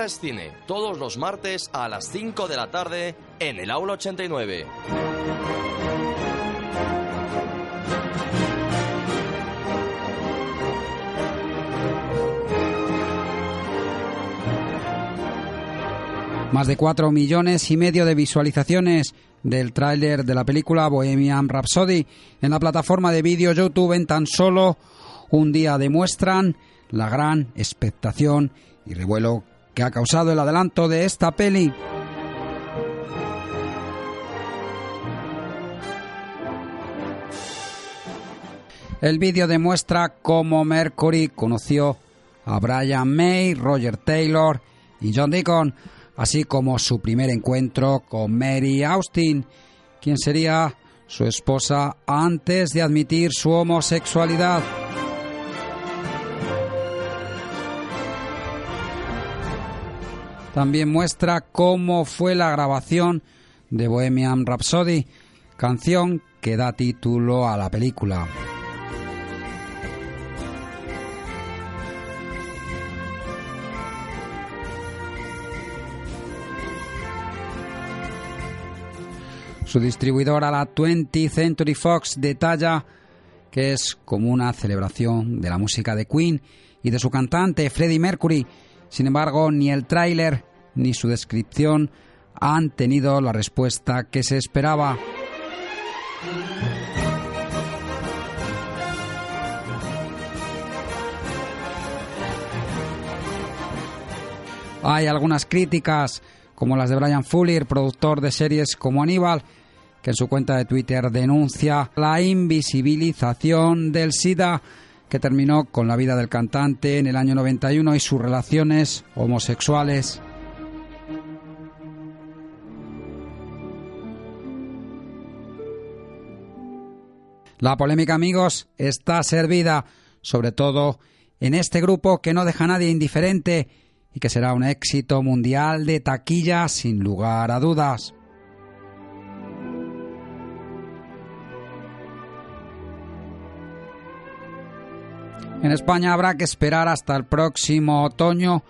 Vida es cine, todos los martes a las 5 de la tarde en el aula 89. Más de 4 millones y medio de visualizaciones del tráiler de la película Bohemian Rhapsody en la plataforma de vídeo YouTube en tan solo un día demuestran la gran expectación y revuelo que ha causado el adelanto de esta peli. El vídeo demuestra cómo Mercury conoció a Brian May, Roger Taylor y John Deacon, así como su primer encuentro con Mary Austin, quien sería su esposa antes de admitir su homosexualidad. También muestra cómo fue la grabación de Bohemian Rhapsody, canción que da título a la película. Su distribuidora, la 20th Century Fox, detalla que es como una celebración de la música de Queen y de su cantante Freddie Mercury. Sin embargo, ni el tráiler ni su descripción han tenido la respuesta que se esperaba. Hay algunas críticas, como las de Brian Fuller, productor de series como Aníbal, que en su cuenta de Twitter denuncia la invisibilización del SIDA que terminó con la vida del cantante en el año 91 y sus relaciones homosexuales. La polémica, amigos, está servida, sobre todo en este grupo que no deja a nadie indiferente y que será un éxito mundial de taquilla sin lugar a dudas. En España habrá que esperar hasta el próximo otoño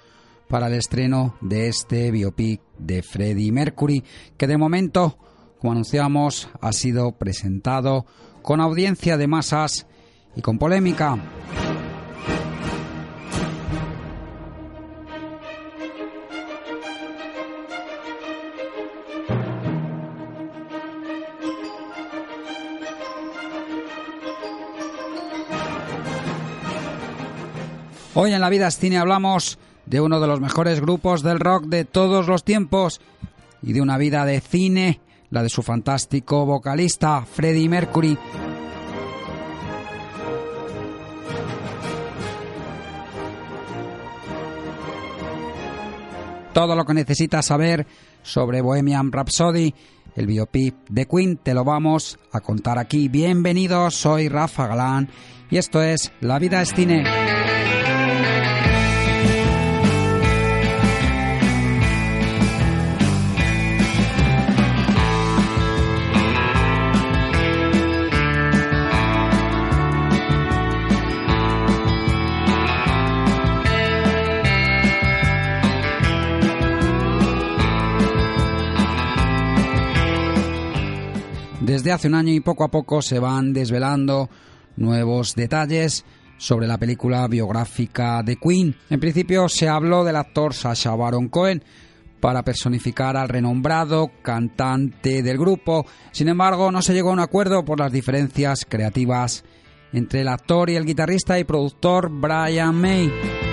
para el estreno de este biopic de Freddie Mercury, que de momento, como anunciamos, ha sido presentado con audiencia de masas y con polémica. Hoy en La Vida es Cine hablamos de uno de los mejores grupos del rock de todos los tiempos y de una vida de cine, la de su fantástico vocalista Freddie Mercury. Todo lo que necesitas saber sobre Bohemian Rhapsody, el biopic de Queen, te lo vamos a contar aquí. Bienvenidos, soy Rafa Galán y esto es La Vida es Cine. Desde hace un año y poco a poco se van desvelando nuevos detalles sobre la película biográfica de Queen. En principio se habló del actor Sacha Baron Cohen para personificar al renombrado cantante del grupo. Sin embargo, no se llegó a un acuerdo por las diferencias creativas entre el actor y el guitarrista y productor Brian May.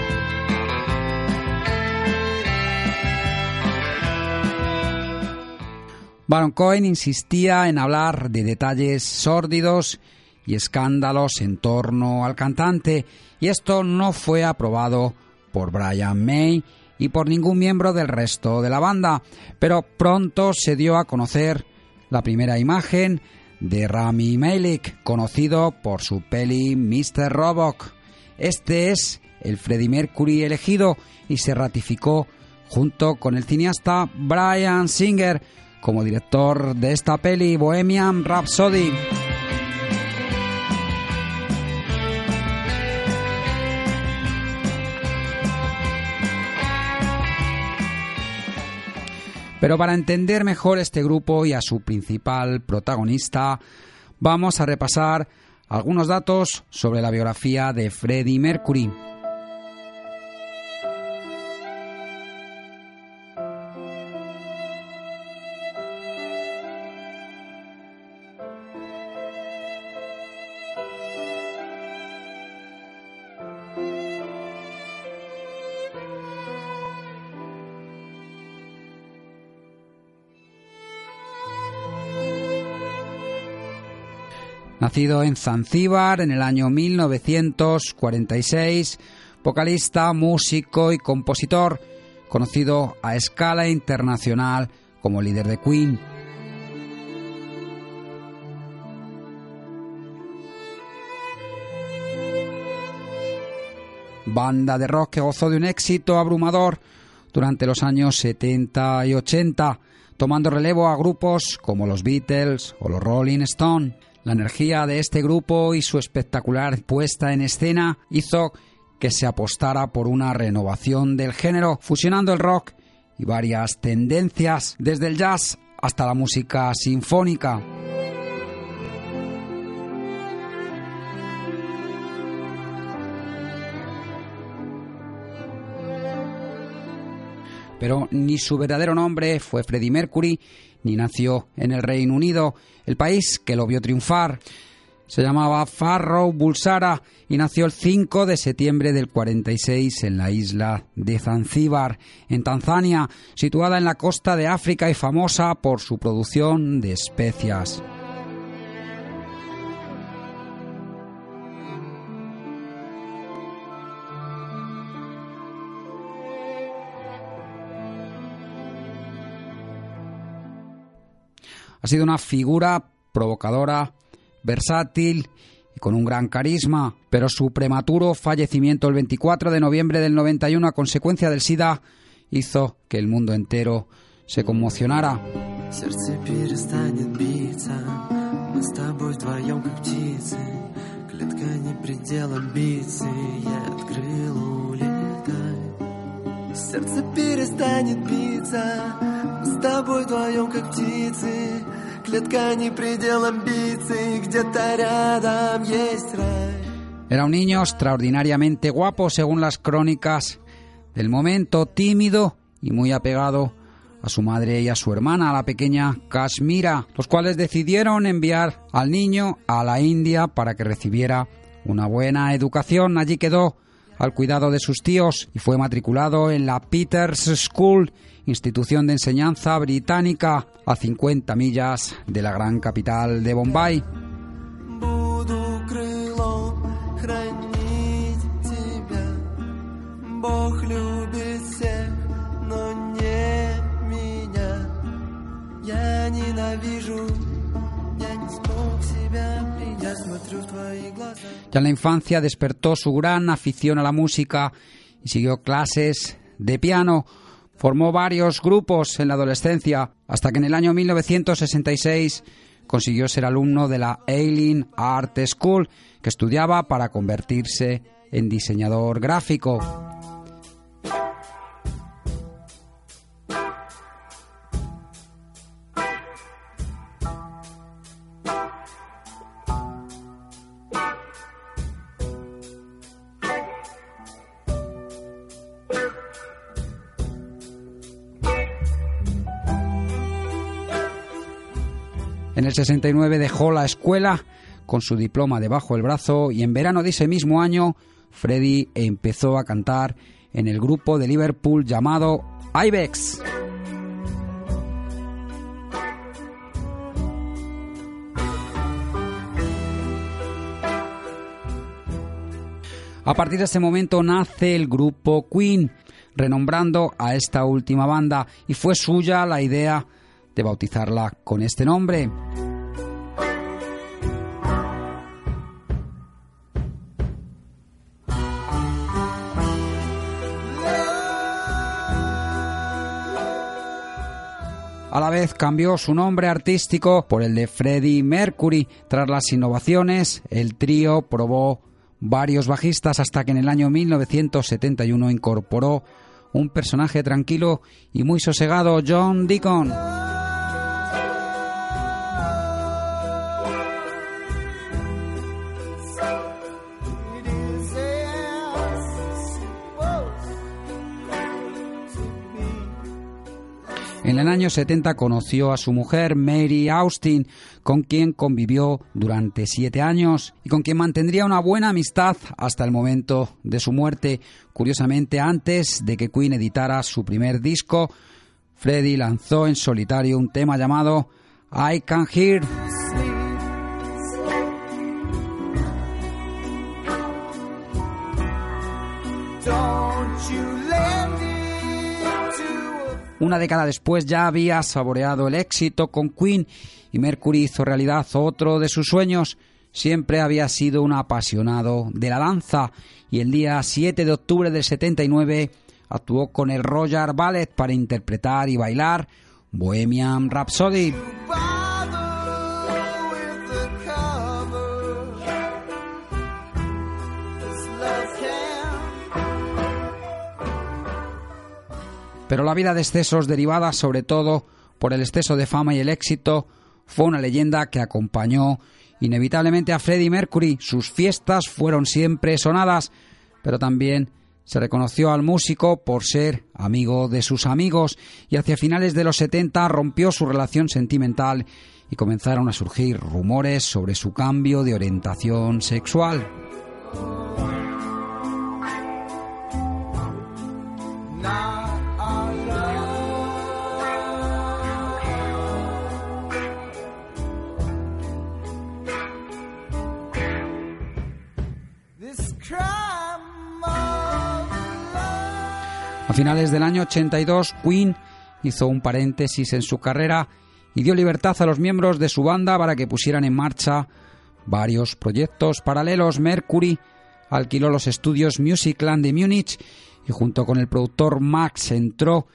Baron Cohen insistía en hablar de detalles sórdidos y escándalos en torno al cantante, y esto no fue aprobado por Brian May y por ningún miembro del resto de la banda, pero pronto se dio a conocer la primera imagen de Rami Malek, conocido por su peli Mr. Robot. Este es el Freddie Mercury elegido y se ratificó junto con el cineasta Brian Singer como director de esta peli Bohemian Rhapsody. Pero para entender mejor este grupo y a su principal protagonista, vamos a repasar algunos datos sobre la biografía de Freddie Mercury. Nacido en Zanzíbar en el año 1946, vocalista, músico y compositor, conocido a escala internacional como líder de Queen. Banda de rock que gozó de un éxito abrumador durante los años 70 y 80, tomando relevo a grupos como los Beatles o los Rolling Stones. La energía de este grupo y su espectacular puesta en escena hizo que se apostara por una renovación del género, fusionando el rock y varias tendencias, desde el jazz hasta la música sinfónica. Pero ni su verdadero nombre fue Freddie Mercury, ni nació en el Reino Unido, el país que lo vio triunfar. Se llamaba Farrow Bulsara y nació el 5 de septiembre del 46 en la isla de Zanzíbar, en Tanzania, situada en la costa de África y famosa por su producción de especias. Ha sido una figura provocadora, versátil y con un gran carisma, pero su prematuro fallecimiento el 24 de noviembre del 91 a consecuencia del SIDA hizo que el mundo entero se conmocionara. Era un niño extraordinariamente guapo, según las crónicas del momento, tímido y muy apegado a su madre y a su hermana, la pequeña Kashmira, los cuales decidieron enviar al niño a la India para que recibiera una buena educación. Allí quedó al cuidado de sus tíos y fue matriculado en la Peters School institución de enseñanza británica a 50 millas de la gran capital de Bombay. Ya en la infancia despertó su gran afición a la música y siguió clases de piano Formó varios grupos en la adolescencia hasta que en el año 1966 consiguió ser alumno de la Eileen Art School, que estudiaba para convertirse en diseñador gráfico. En el 69 dejó la escuela con su diploma debajo del brazo y en verano de ese mismo año Freddy empezó a cantar en el grupo de Liverpool llamado Ibex. A partir de este momento nace el grupo Queen, renombrando a esta última banda, y fue suya la idea de bautizarla con este nombre. Cambió su nombre artístico por el de Freddie Mercury. Tras las innovaciones, el trío probó varios bajistas hasta que en el año 1971 incorporó un personaje tranquilo y muy sosegado, John Deacon. En el año 70 conoció a su mujer Mary Austin, con quien convivió durante siete años y con quien mantendría una buena amistad hasta el momento de su muerte. Curiosamente, antes de que Queen editara su primer disco, Freddie lanzó en solitario un tema llamado I Can Hear. Una década después ya había saboreado el éxito con Queen y Mercury hizo realidad otro de sus sueños. Siempre había sido un apasionado de la danza y el día 7 de octubre del 79 actuó con el Royal Ballet para interpretar y bailar Bohemian Rhapsody. Pero la vida de excesos derivada sobre todo por el exceso de fama y el éxito fue una leyenda que acompañó inevitablemente a Freddie Mercury. Sus fiestas fueron siempre sonadas, pero también se reconoció al músico por ser amigo de sus amigos y hacia finales de los 70 rompió su relación sentimental y comenzaron a surgir rumores sobre su cambio de orientación sexual. A finales del año 82, Queen hizo un paréntesis en su carrera y dio libertad a los miembros de su banda para que pusieran en marcha varios proyectos paralelos. Mercury alquiló los estudios Musicland de Múnich y junto con el productor Max entró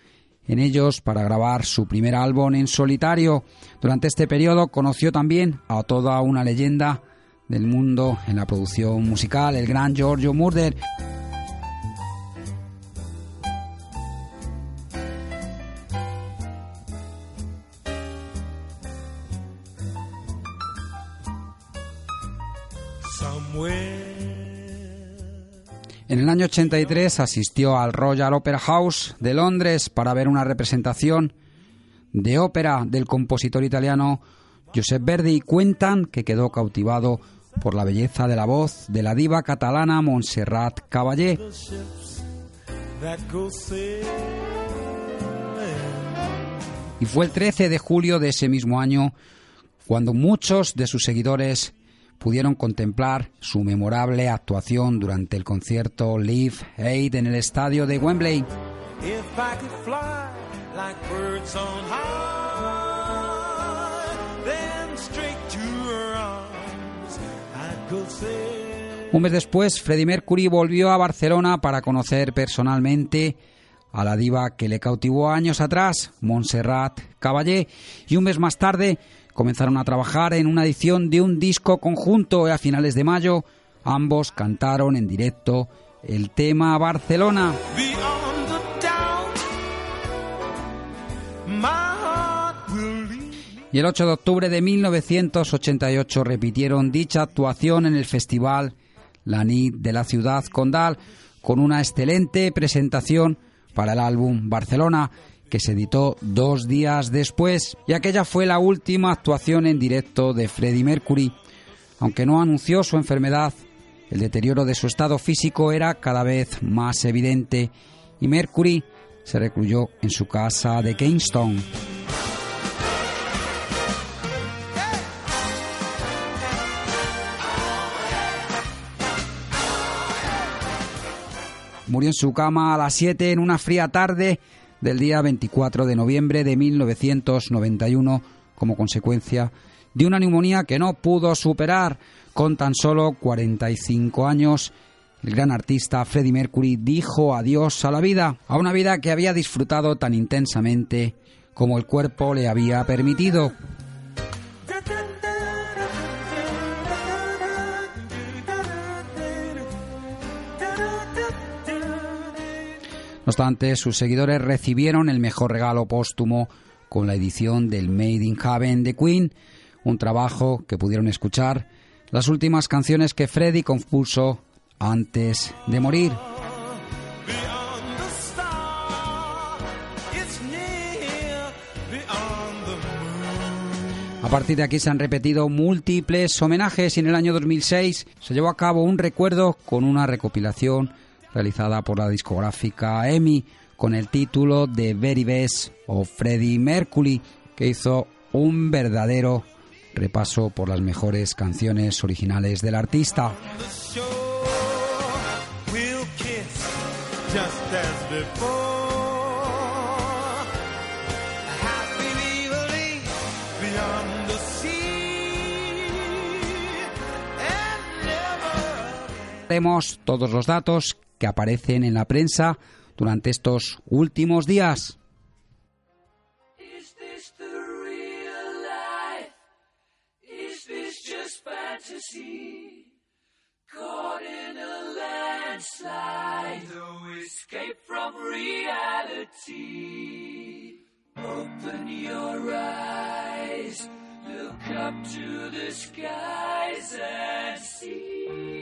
en ellos para grabar su primer álbum en solitario. Durante este periodo conoció también a toda una leyenda del mundo en la producción musical, el gran Giorgio Murder. En el año 83 asistió al Royal Opera House de Londres para ver una representación de ópera del compositor italiano Giuseppe Verdi y cuentan que quedó cautivado por la belleza de la voz de la diva catalana Montserrat Caballé. Y fue el 13 de julio de ese mismo año cuando muchos de sus seguidores pudieron contemplar su memorable actuación durante el concierto Live Aid en el estadio de Wembley. Un mes después, Freddie Mercury volvió a Barcelona para conocer personalmente a la diva que le cautivó años atrás, Montserrat Caballé, y un mes más tarde comenzaron a trabajar en una edición de un disco conjunto a finales de mayo. Ambos cantaron en directo el tema Barcelona. Y el 8 de octubre de 1988 repitieron dicha actuación en el festival La Nit de la Ciudad Condal con una excelente presentación para el álbum Barcelona que se editó dos días después, y aquella fue la última actuación en directo de Freddie Mercury. Aunque no anunció su enfermedad, el deterioro de su estado físico era cada vez más evidente y Mercury se recluyó en su casa de Kingston. Murió en su cama a las 7 en una fría tarde del día 24 de noviembre de 1991 como consecuencia de una neumonía que no pudo superar con tan solo 45 años. El gran artista Freddie Mercury dijo adiós a la vida, a una vida que había disfrutado tan intensamente como el cuerpo le había permitido. Obstante, sus seguidores recibieron el mejor regalo póstumo con la edición del Made in Heaven de Queen, un trabajo que pudieron escuchar las últimas canciones que Freddie compuso antes de morir. A partir de aquí se han repetido múltiples homenajes y en el año 2006 se llevó a cabo un recuerdo con una recopilación realizada por la discográfica EMI con el título de Very Best of Freddie Mercury, que hizo un verdadero repaso por las mejores canciones originales del artista. Tenemos todos los datos que aparecen en la prensa durante estos últimos días. Open your eyes, look up to the skies and see.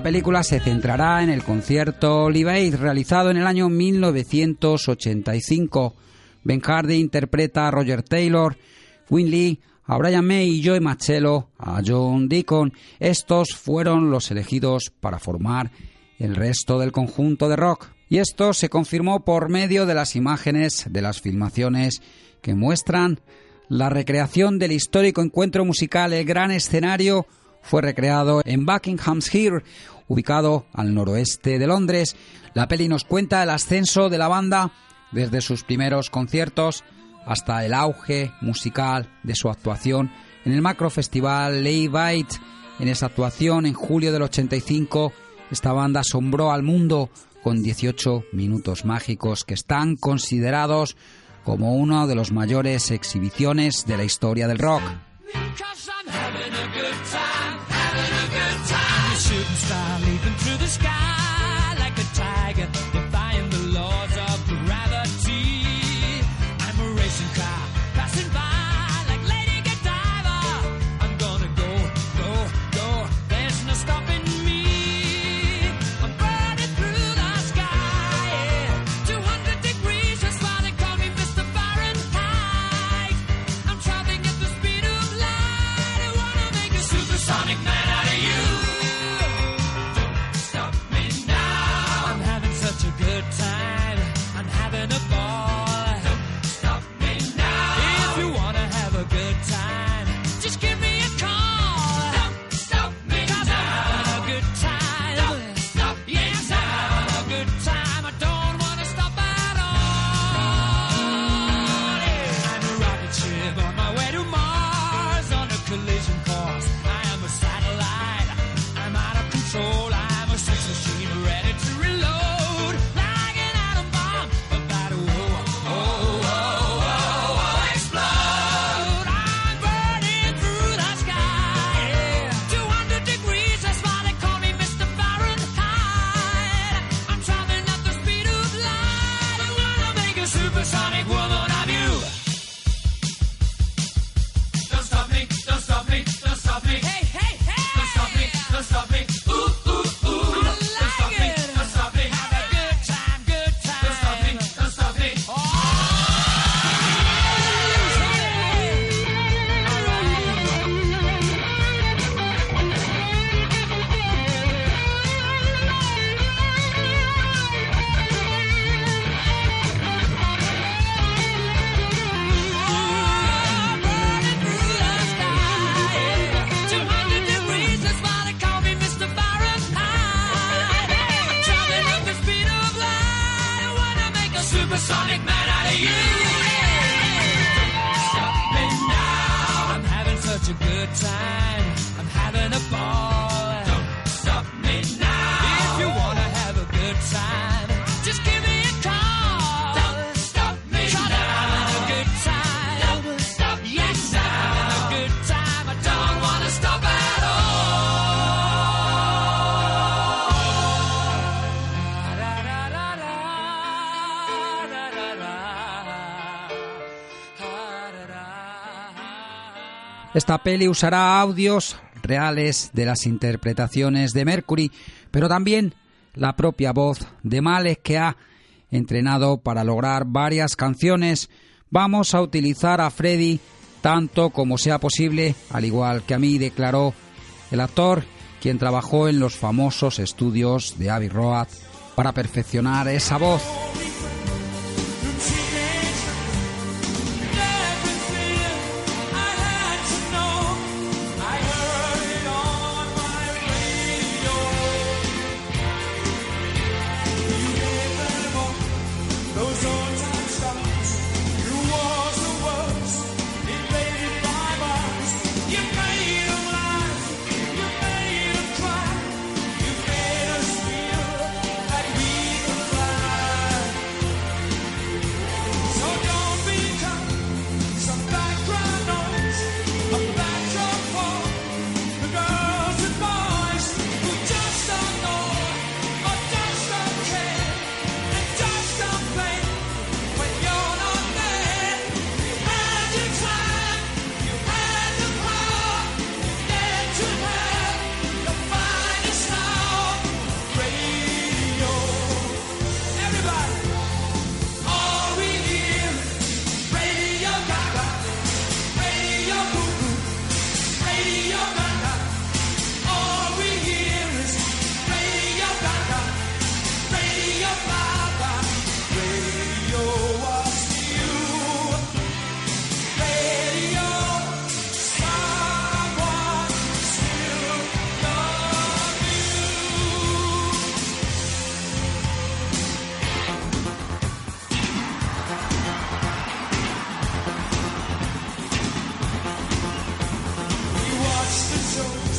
La película se centrará en el concierto Live Aid realizado en el año 1985. Ben Hardy interpreta a Roger Taylor, Win Lee a Brian May y Joey Machello a John Deacon. Estos fueron los elegidos para formar el resto del conjunto de rock. Y esto se confirmó por medio de las imágenes de las filmaciones que muestran la recreación del histórico encuentro musical El Gran Escenario fue recreado en Buckinghamshire, ubicado al noroeste de Londres. La peli nos cuenta el ascenso de la banda desde sus primeros conciertos hasta el auge musical de su actuación en el macro festival Live En esa actuación, en julio del 85, esta banda asombró al mundo con 18 minutos mágicos que están considerados como una de las mayores exhibiciones de la historia del rock. Time. A Esta peli usará audios reales de las interpretaciones de Mercury, pero también la propia voz de Malek que ha entrenado para lograr varias canciones. Vamos a utilizar a Freddy tanto como sea posible, al igual que a mí declaró el actor, quien trabajó en los famosos estudios de Abbey Road para perfeccionar esa voz. A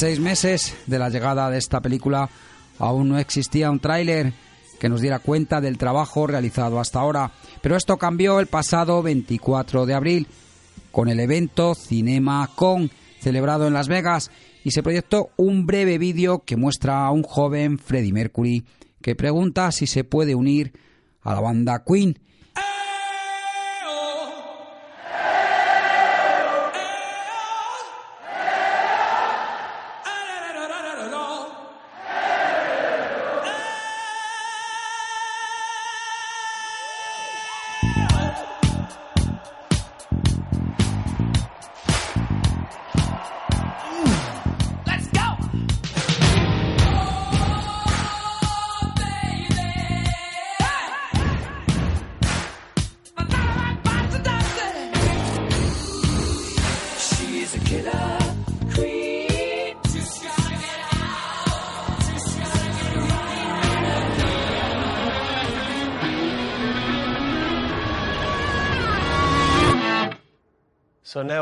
seis meses de la llegada de esta película aún no existía un tráiler que nos diera cuenta del trabajo realizado hasta ahora, pero esto cambió el pasado 24 de abril con el evento Cinema Con celebrado en Las Vegas y se proyectó un breve vídeo que muestra a un joven Freddie Mercury que pregunta si se puede unir a la banda Queen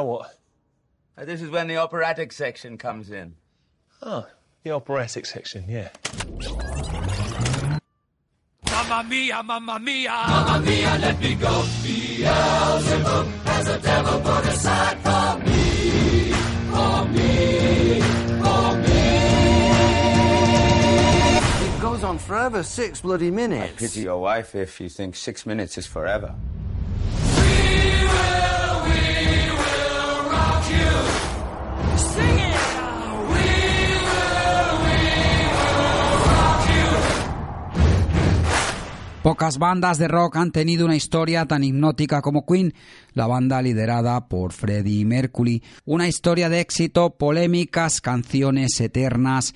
what? Uh, this is when the operatic section comes in. Oh, the operatic section, yeah. Mamma mia, mamma mia, mamma mia, let me go. Beelzebub has a devil put aside for me, for me, for me. It goes on forever, six bloody minutes. I pity your wife if you think six minutes is forever. Pocas bandas de rock han tenido una historia tan hipnótica como Queen, la banda liderada por Freddie Mercury. Una historia de éxito, polémicas, canciones eternas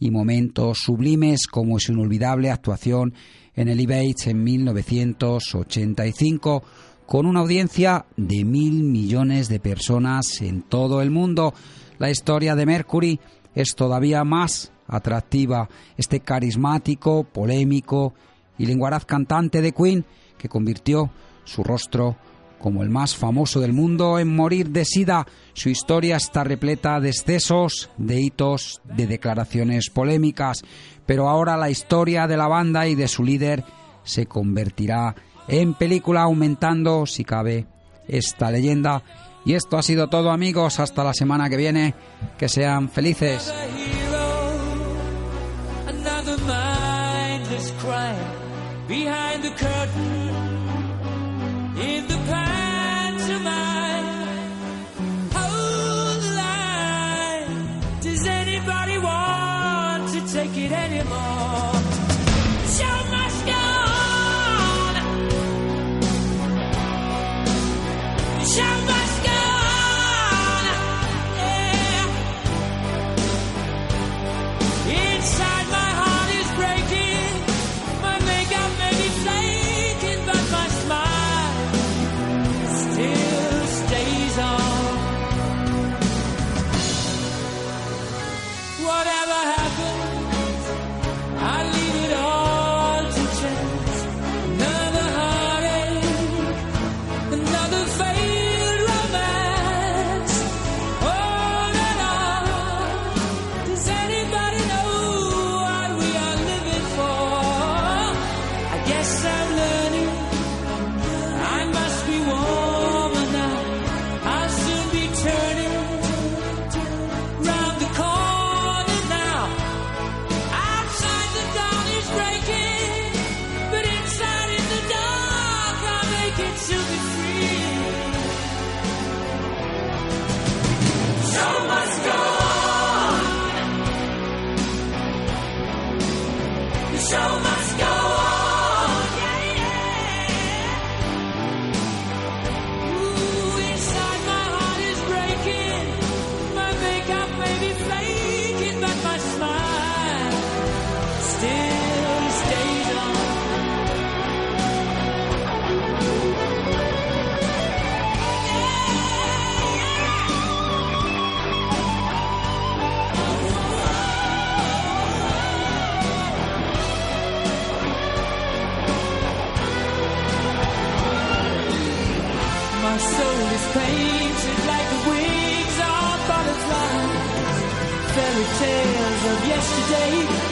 y momentos sublimes como su inolvidable actuación en el Bates en 1985 con una audiencia de mil millones de personas en todo el mundo. La historia de Mercury es todavía más atractiva. Este carismático, polémico y lenguaraz cantante de Queen que convirtió su rostro como el más famoso del mundo en morir de sida. Su historia está repleta de excesos, de hitos, de declaraciones polémicas, pero ahora la historia de la banda y de su líder se convertirá en película aumentando, si cabe, esta leyenda. Y esto ha sido todo amigos, hasta la semana que viene, que sean felices. Behind the curtain in the pantomime. Hold the line. Does anybody want to take it anymore? Soul is painted like the wings of butterflies. Fairy tales of yesterday